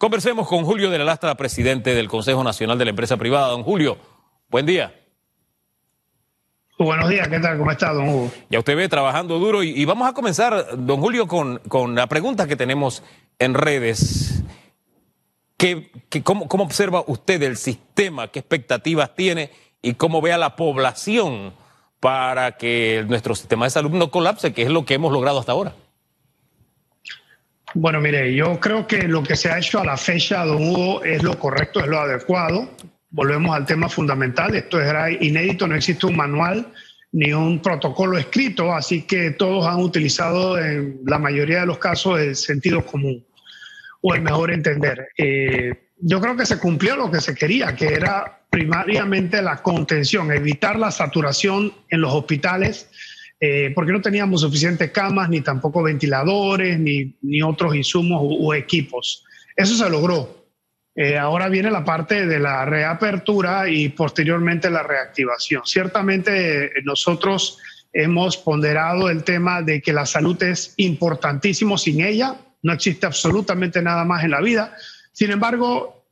Conversemos con Julio de la Lastra, presidente del Consejo Nacional de la Empresa Privada. Don Julio, buen día. Buenos días, ¿qué tal? ¿Cómo está, don Hugo? Ya usted ve trabajando duro y, vamos a comenzar, don Julio, con, con, la pregunta que tenemos en redes. ¿Qué, cómo, ¿Cómo observa usted el sistema? ¿Qué expectativas tiene? ¿Y cómo ve a la población para que nuestro sistema de salud no colapse, que es lo que hemos logrado hasta ahora? Bueno, mire, yo creo que lo que se ha hecho a la fecha, don Hugo, es lo correcto, es lo adecuado. Volvemos al tema fundamental. Esto era inédito, no existe un manual ni un protocolo escrito, así que todos han utilizado en la mayoría de los casos el sentido común o el mejor entender. Eh, yo creo que se cumplió lo que se quería, que era primariamente la contención, evitar la saturación en los hospitales eh, porque no teníamos suficientes camas, ni tampoco ventiladores, ni, ni otros insumos o, equipos. Eso se logró. Eh, ahora viene la parte de la reapertura y posteriormente la reactivación. Ciertamente eh, nosotros hemos ponderado el tema de que la salud es importantísimo sin ella, no existe absolutamente nada más en la vida. Sin embargo,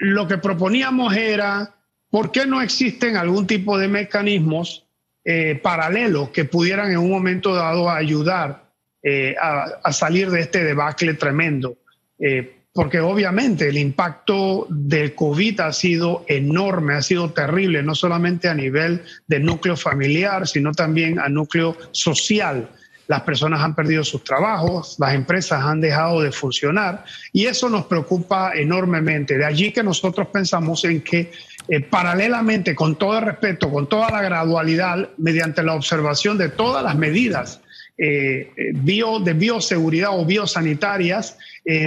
lo que proponíamos era, ¿por qué no existen algún tipo de mecanismos eh, paralelos que pudieran en un momento dado ayudar eh, a, salir de este debacle tremendo. Eh, porque obviamente el impacto del COVID ha sido enorme, ha sido terrible, no solamente a nivel de núcleo familiar, sino también a núcleo social. Las personas han perdido sus trabajos, las empresas han dejado de funcionar y eso nos preocupa enormemente. De allí que nosotros pensamos en que eh, paralelamente, con todo respeto, con toda la gradualidad, mediante la observación de todas las medidas eh, eh, bio, de bioseguridad o biosanitarias,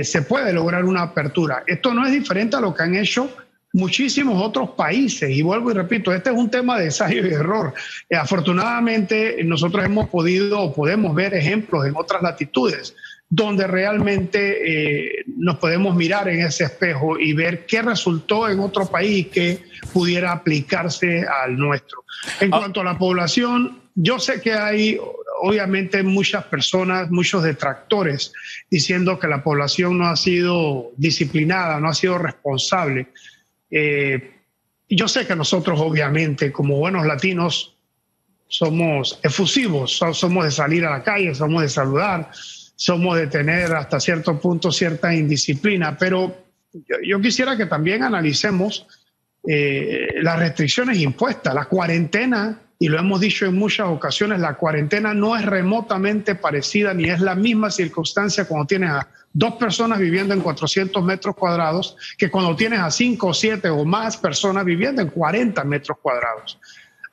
se puede lograr una apertura. Esto no es diferente a lo que han hecho muchísimos otros países. Y vuelvo y repito, este es un tema de ensayo y error. afortunadamente, nosotros hemos podido o podemos ver ejemplos en otras latitudes donde realmente eh, nos podemos mirar en ese espejo y ver qué resultó en otro país que pudiera aplicarse al nuestro. En ah. cuanto a la población, yo sé que hay obviamente muchas personas, muchos detractores diciendo que la población no ha sido disciplinada, no ha sido responsable. Eh, yo sé que nosotros obviamente como buenos latinos somos efusivos, somos de salir a la calle, somos de saludar, somos de tener hasta cierto punto cierta indisciplina, pero yo, quisiera que también analicemos eh, las restricciones impuestas, la cuarentena, y lo hemos dicho en muchas ocasiones, la cuarentena no es remotamente parecida ni es la misma circunstancia cuando tienes a dos personas viviendo en 400 metros cuadrados que cuando tienes a cinco siete o más personas viviendo en 40 metros cuadrados.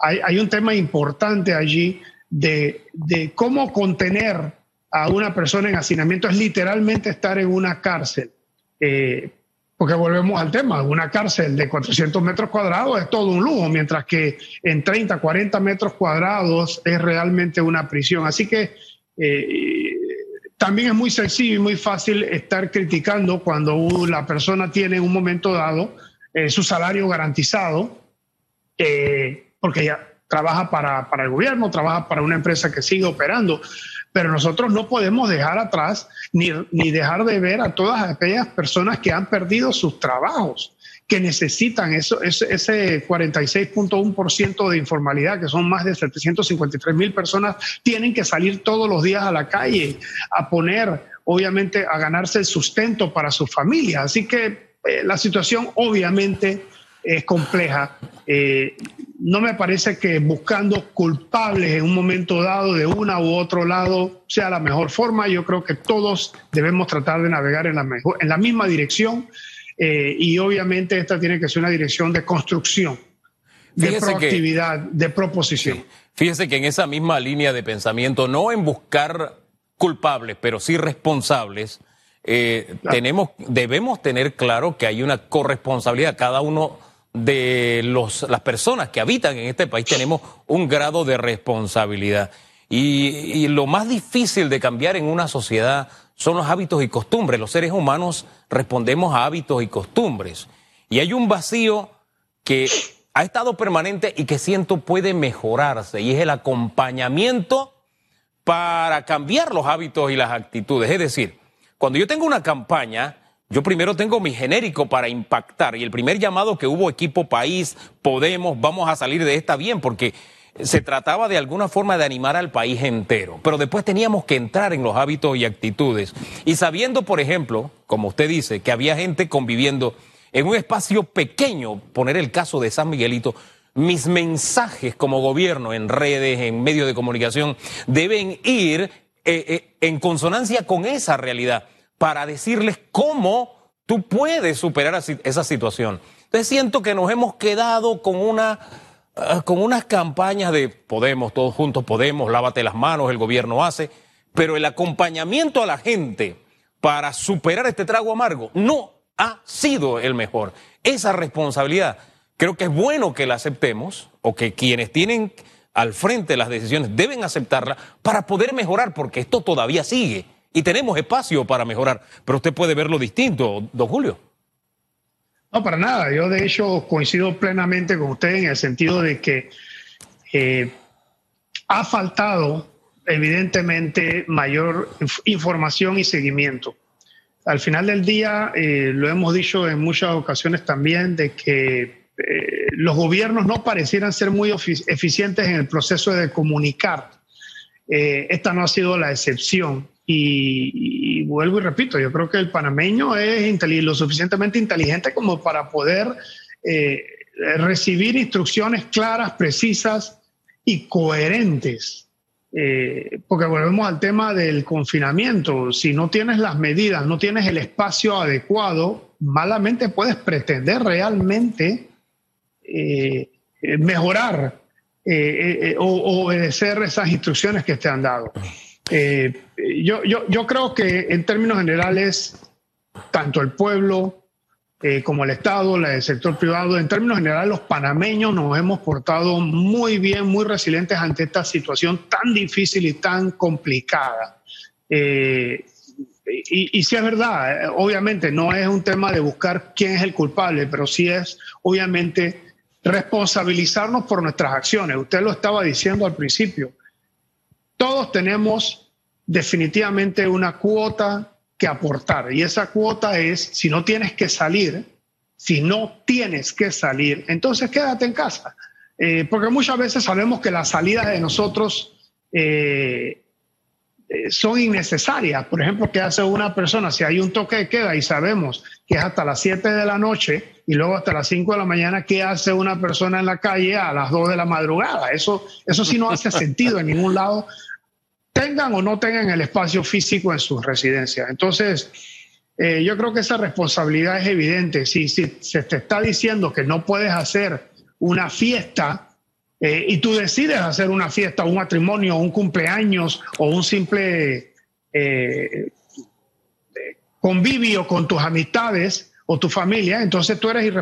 Hay, un tema importante allí de, de cómo contener a una persona en hacinamiento es literalmente estar en una cárcel. Eh, porque volvemos al tema, una cárcel de 400 metros cuadrados es todo un lujo, mientras que en 30, 40 metros cuadrados es realmente una prisión. Así que eh, también es muy sencillo y muy fácil estar criticando cuando la persona tiene en un momento dado eh, su salario garantizado, porque ya trabaja para, para el gobierno, trabaja para una empresa que sigue operando pero nosotros no podemos dejar atrás ni, ni dejar de ver a todas aquellas personas que han perdido sus trabajos que necesitan eso, ese, ese 46.1% de informalidad, que son más de 753 mil personas, tienen que salir todos los días a la calle a poner, obviamente, a ganarse el sustento para su familia. Así que eh, la situación obviamente es compleja. Eh, no me parece que buscando culpables en un momento dado de una u otro lado sea la mejor forma. Yo creo que todos debemos tratar de navegar en la, mejor, en la misma dirección eh, y obviamente esta tiene que ser una dirección de construcción, de proactividad, de proposición. Fíjese que en esa misma línea de pensamiento, no en buscar culpables, pero sí responsables, eh, tenemos, debemos tener claro que hay una corresponsabilidad. Cada uno de los, las personas que habitan en este país tenemos un grado de responsabilidad. Y, lo más difícil de cambiar en una sociedad son los hábitos y costumbres. Los seres humanos respondemos a hábitos y costumbres. Y hay un vacío que ha estado permanente y que siento puede mejorarse, y es el acompañamiento para cambiar los hábitos y las actitudes. Es decir, cuando yo tengo una campaña, yo primero tengo mi genérico para impactar y el primer llamado que hubo equipo país, Podemos, vamos a salir de esta bien porque se trataba de alguna forma de animar al país entero, pero después teníamos que entrar en los hábitos y actitudes. Y sabiendo, por ejemplo, como usted dice, que había gente conviviendo en un espacio pequeño, poner el caso de San Miguelito, mis mensajes como gobierno en redes, en medios de comunicación, deben ir eh, eh, en consonancia con esa realidad para decirles cómo tú puedes superar esa situación. Entonces siento que nos hemos quedado con una ah, con unas campañas de Podemos, todos juntos Podemos, lávate las manos, el gobierno hace, pero el acompañamiento a la gente para superar este trago amargo no ha sido el mejor. Esa responsabilidad creo que es bueno que la aceptemos o que quienes tienen al frente las decisiones deben aceptarla para poder mejorar, porque esto todavía sigue y tenemos espacio para mejorar. Pero usted puede verlo distinto, don Julio. No, para nada. Yo de hecho coincido plenamente con usted en el sentido de que eh, ha faltado evidentemente mayor información y seguimiento. Al final del día, eh, lo hemos dicho en muchas ocasiones también, de que eh, los gobiernos no parecieran ser muy eficientes en el proceso de comunicar. esta no ha sido la excepción. Y, vuelvo y repito, yo creo que el panameño es lo suficientemente inteligente como para poder eh, recibir instrucciones claras, precisas y coherentes. Eh, porque volvemos al tema del confinamiento. Si no tienes las medidas, no tienes el espacio adecuado, malamente puedes pretender realmente eh, mejorar o obedecer esas instrucciones que te han dado. Eh, yo, creo que en términos generales, tanto el pueblo eh, como el Estado, el sector privado, en términos generales, los panameños nos hemos portado muy bien, muy resilientes ante esta situación tan difícil y tan complicada. Eh, y, y sí es verdad, obviamente no es un tema de buscar quién es el culpable, pero sí es obviamente responsabilizarnos por nuestras acciones. Usted lo estaba diciendo al principio todos tenemos definitivamente una cuota que aportar y esa cuota es, si no tienes que salir, si no tienes que salir, entonces quédate en casa. Eh, porque muchas veces sabemos que las salidas de nosotros eh, eh, son innecesarias. Por ejemplo, ¿qué hace una persona si hay un toque de queda y sabemos que es hasta las 7 de la noche y luego hasta las 5 de la mañana? ¿Qué hace una persona en la calle a las 2 de la madrugada? Eso, eso sí no hace sentido en ningún lado tengan o no tengan el espacio físico en sus residencias. Entonces, eh, yo creo que esa responsabilidad es evidente. Si, si, se te está diciendo que no puedes hacer una fiesta eh, y tú decides hacer una fiesta, un matrimonio, un cumpleaños o un simple eh, convivio con tus amistades o tu familia, entonces tú eres,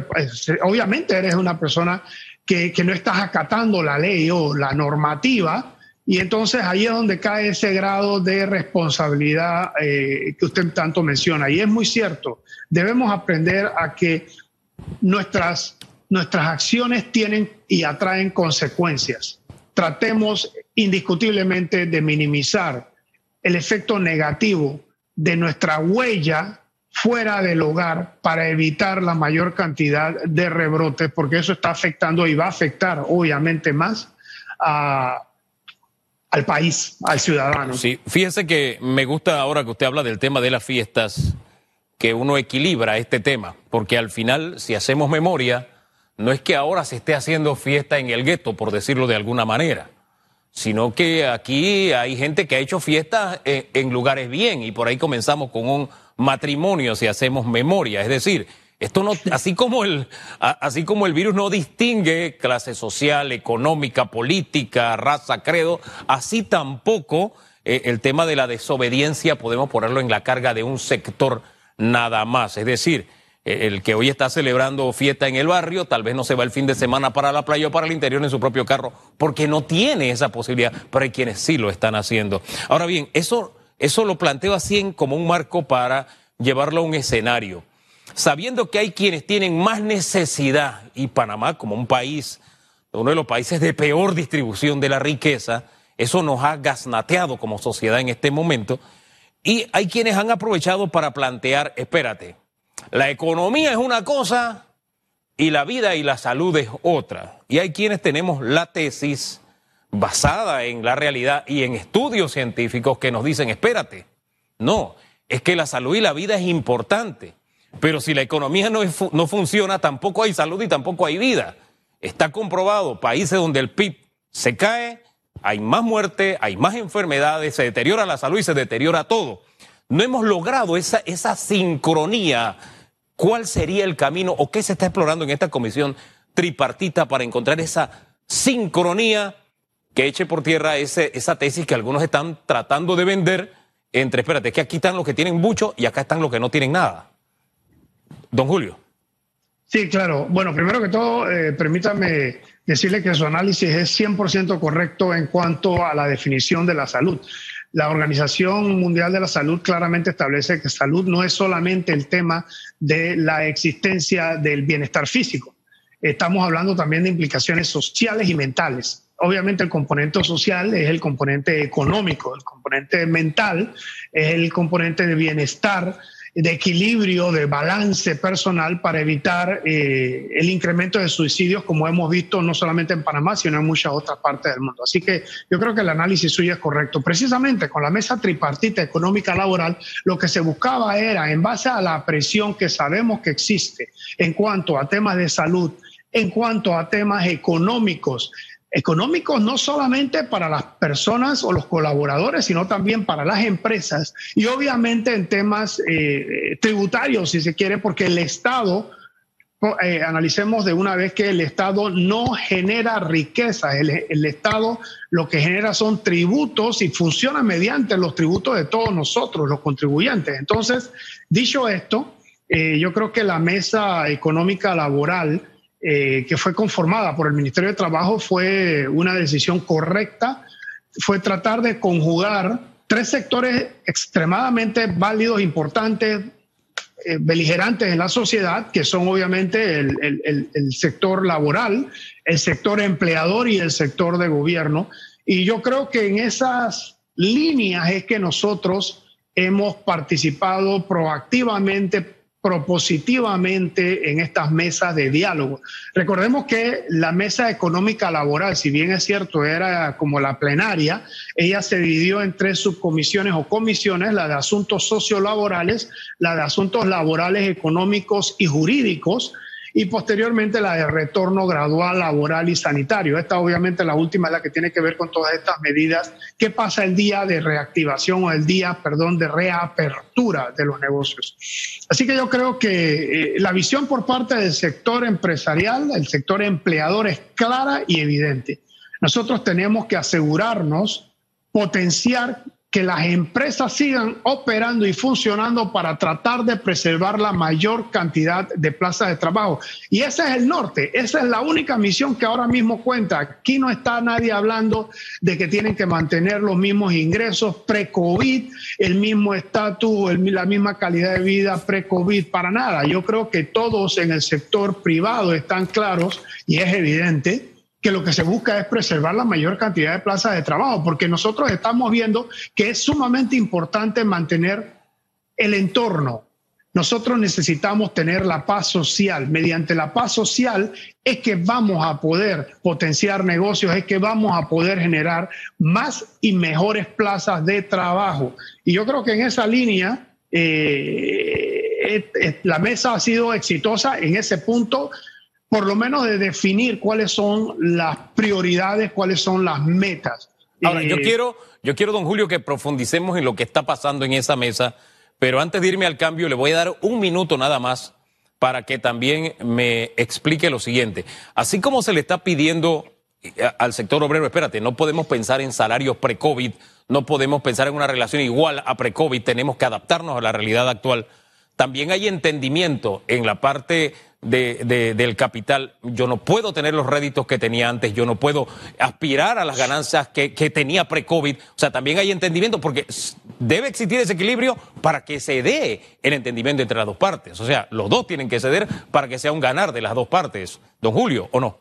obviamente eres una persona que, que no estás acatando la ley o la normativa y entonces ahí es donde cae ese grado de responsabilidad eh, que usted tanto menciona. Y es muy cierto, debemos aprender a que nuestras, nuestras acciones tienen y atraen consecuencias. Tratemos indiscutiblemente de minimizar el efecto negativo de nuestra huella fuera del hogar para evitar la mayor cantidad de rebrotes, porque eso está afectando y va a afectar obviamente más a al país, al ciudadano. Sí, fíjese que me gusta ahora que usted habla del tema de las fiestas, que uno equilibra este tema, porque al final, si hacemos memoria, no es que ahora se esté haciendo fiesta en el gueto, por decirlo de alguna manera, sino que aquí hay gente que ha hecho fiestas en, en lugares bien y por ahí comenzamos con un matrimonio, si hacemos memoria, es decir, esto no, así como el, así como el virus no distingue clase social, económica, política, raza, credo, así tampoco eh, el tema de la desobediencia podemos ponerlo en la carga de un sector nada más. Es decir, eh, el que hoy está celebrando fiesta en el barrio, tal vez no se va el fin de semana para la playa o para el interior en su propio carro, porque no tiene esa posibilidad, pero hay quienes sí lo están haciendo. Ahora bien, eso, eso lo planteo así como un marco para llevarlo a un escenario sabiendo que hay quienes tienen más necesidad y Panamá como un país, uno de los países de peor distribución de la riqueza, eso nos ha gasnateado como sociedad en este momento y hay quienes han aprovechado para plantear, espérate, la economía es una cosa y la vida y la salud es otra. Y hay quienes tenemos la tesis basada en la realidad y en estudios científicos que nos dicen, espérate, no, es que la salud y la vida es importante, pero si la economía no, no funciona, tampoco hay salud y tampoco hay vida. Está comprobado, países donde el PIB se cae, hay más muerte, hay más enfermedades, se deteriora la salud y se deteriora todo. No hemos logrado esa, esa sincronía. ¿Cuál sería el camino o qué se está explorando en esta comisión tripartita para encontrar esa sincronía que eche por tierra ese, esa tesis que algunos están tratando de vender entre, espérate, que aquí están los que tienen mucho y acá están los que no tienen nada? Don Julio. Sí, claro. Bueno, primero que todo, eh, permítame decirle que su análisis es 100% correcto en cuanto a la definición de la salud. La Organización Mundial de la Salud claramente establece que salud no es solamente el tema de la existencia del bienestar físico. Estamos hablando también de implicaciones sociales y mentales. Obviamente el componente social es el componente económico, el componente mental es el componente de bienestar de equilibrio, de balance personal para evitar eh, el incremento de suicidios, como hemos visto no solamente en Panamá, sino en muchas otras partes del mundo. Así que yo creo que el análisis suyo es correcto. Precisamente con la mesa tripartita económica laboral, lo que se buscaba era, en base a la presión que sabemos que existe en cuanto a temas de salud, en cuanto a temas económicos, económicos no solamente para las personas o los colaboradores, sino también para las empresas y obviamente en temas eh, tributarios, si se quiere, porque el Estado, eh, analicemos de una vez que el Estado no genera riqueza, el, Estado lo que genera son tributos y funciona mediante los tributos de todos nosotros, los contribuyentes. Entonces, dicho esto, eh, yo creo que la mesa económica laboral, eh, que fue conformada por el Ministerio de Trabajo fue una decisión correcta, fue tratar de conjugar tres sectores extremadamente válidos, importantes, eh, beligerantes en la sociedad, que son obviamente el, el, sector laboral, el sector empleador y el sector de gobierno. Y yo creo que en esas líneas es que nosotros hemos participado proactivamente propositivamente en estas mesas de diálogo. Recordemos que la mesa económica laboral, si bien es cierto, era como la plenaria, ella se dividió en tres subcomisiones o comisiones, la de asuntos sociolaborales, la de asuntos laborales, económicos y jurídicos, y posteriormente la de retorno gradual laboral y sanitario. Esta obviamente la última es la que tiene que ver con todas estas medidas. ¿Qué pasa el día de reactivación o el día, perdón, de reapertura de los negocios? Así que yo creo que eh, la visión por parte del sector empresarial, el sector empleador es clara y evidente. Nosotros tenemos que asegurarnos, potenciar que las empresas sigan operando y funcionando para tratar de preservar la mayor cantidad de plazas de trabajo. Y ese es el norte, esa es la única misión que ahora mismo cuenta. Aquí no está nadie hablando de que tienen que mantener los mismos ingresos pre-COVID, el mismo estatus, la misma calidad de vida pre-COVID, para nada. Yo creo que todos en el sector privado están claros y es evidente que lo que se busca es preservar la mayor cantidad de plazas de trabajo, porque nosotros estamos viendo que es sumamente importante mantener el entorno. Nosotros necesitamos tener la paz social. Mediante la paz social es que vamos a poder potenciar negocios, es que vamos a poder generar más y mejores plazas de trabajo. Y yo creo que en esa línea eh, la mesa ha sido exitosa en ese punto por lo menos de definir cuáles son las prioridades, cuáles son las metas. Ahora, yo eh, quiero, yo quiero, don Julio, que profundicemos en lo que está pasando en esa mesa, pero antes de irme al cambio, le voy a dar un minuto nada más para que también me explique lo siguiente. Así como se le está pidiendo eh, al sector obrero, espérate, no podemos pensar en salarios pre-COVID, no podemos pensar en una relación igual a pre-COVID, tenemos que adaptarnos a la realidad actual. También hay entendimiento en la parte de, del capital. Yo no puedo tener los réditos que tenía antes, yo no puedo aspirar a las ganancias que, que tenía pre-COVID. O sea, también hay entendimiento porque debe existir ese equilibrio para que se dé el entendimiento entre las dos partes. O sea, los dos tienen que ceder para que sea un ganar de las dos partes. Don Julio, ¿o no?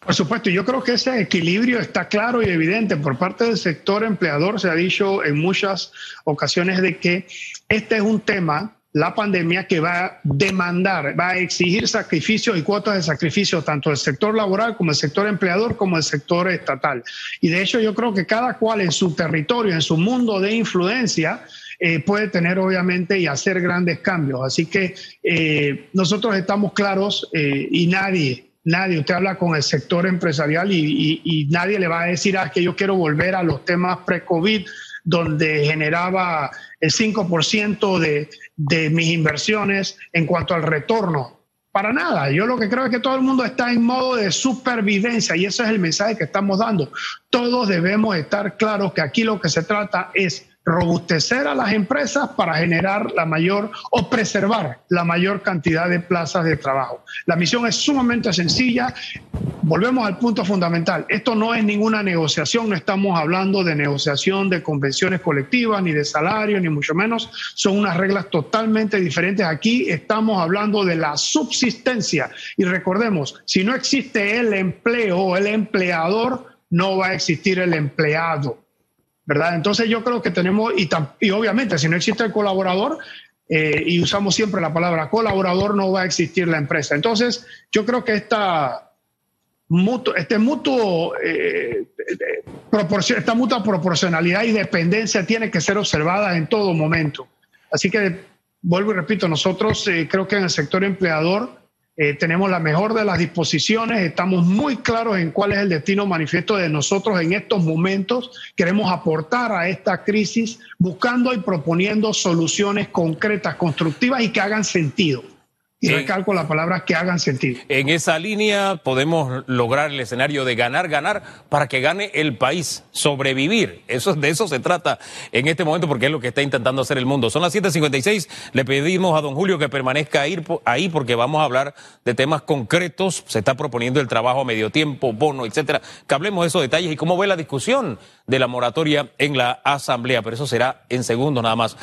Por supuesto, yo creo que ese equilibrio está claro y evidente por parte del sector empleador. Se ha dicho en muchas ocasiones de que este es un tema la pandemia que va a demandar, va a exigir sacrificios y cuotas de sacrificio tanto del sector laboral como del sector empleador como del sector estatal. Y de hecho yo creo que cada cual en su territorio, en su mundo de influencia, eh, puede tener obviamente y hacer grandes cambios. Así que eh, nosotros estamos claros eh, y nadie, nadie, usted habla con el sector empresarial y, nadie le va a decir ah, que yo quiero volver a los temas pre-COVID donde generaba el 5% de, de mis inversiones en cuanto al retorno. Para nada. Yo lo que creo es que todo el mundo está en modo de supervivencia y ese es el mensaje que estamos dando. Todos debemos estar claros que aquí lo que se trata es robustecer a las empresas para generar la mayor o preservar la mayor cantidad de plazas de trabajo. La misión es sumamente sencilla. Volvemos al punto fundamental. Esto no es ninguna negociación, no estamos hablando de negociación de convenciones colectivas, ni de salario, ni mucho menos. Son unas reglas totalmente diferentes. Aquí estamos hablando de la subsistencia. Y recordemos, si no existe el empleo o el empleador, no va a existir el empleado. ¿Verdad? Entonces yo creo que tenemos, y, obviamente si no existe el colaborador, eh, y usamos siempre la palabra colaborador, no va a existir la empresa. Entonces yo creo que esta este eh, esta mutua proporcionalidad y dependencia tiene que ser observada en todo momento. Así que vuelvo y repito, nosotros eh, creo que en el sector empleador eh, tenemos la mejor de las disposiciones, estamos muy claros en cuál es el destino manifiesto de nosotros en estos momentos. Queremos aportar a esta crisis buscando y proponiendo soluciones concretas, constructivas y que hagan sentido. Y recalco las palabras que hagan sentido. En esa línea podemos lograr el escenario de ganar, ganar para que gane el país, sobrevivir. Eso, de eso se trata en este momento porque es lo que está intentando hacer el mundo. Son las 7.56. Le pedimos a don Julio que permanezca ahí porque vamos a hablar de temas concretos. Se está proponiendo el trabajo a medio tiempo, bono, etcétera. Que hablemos de esos detalles y cómo ve la discusión de la moratoria en la Asamblea. Pero eso será en segundos nada más.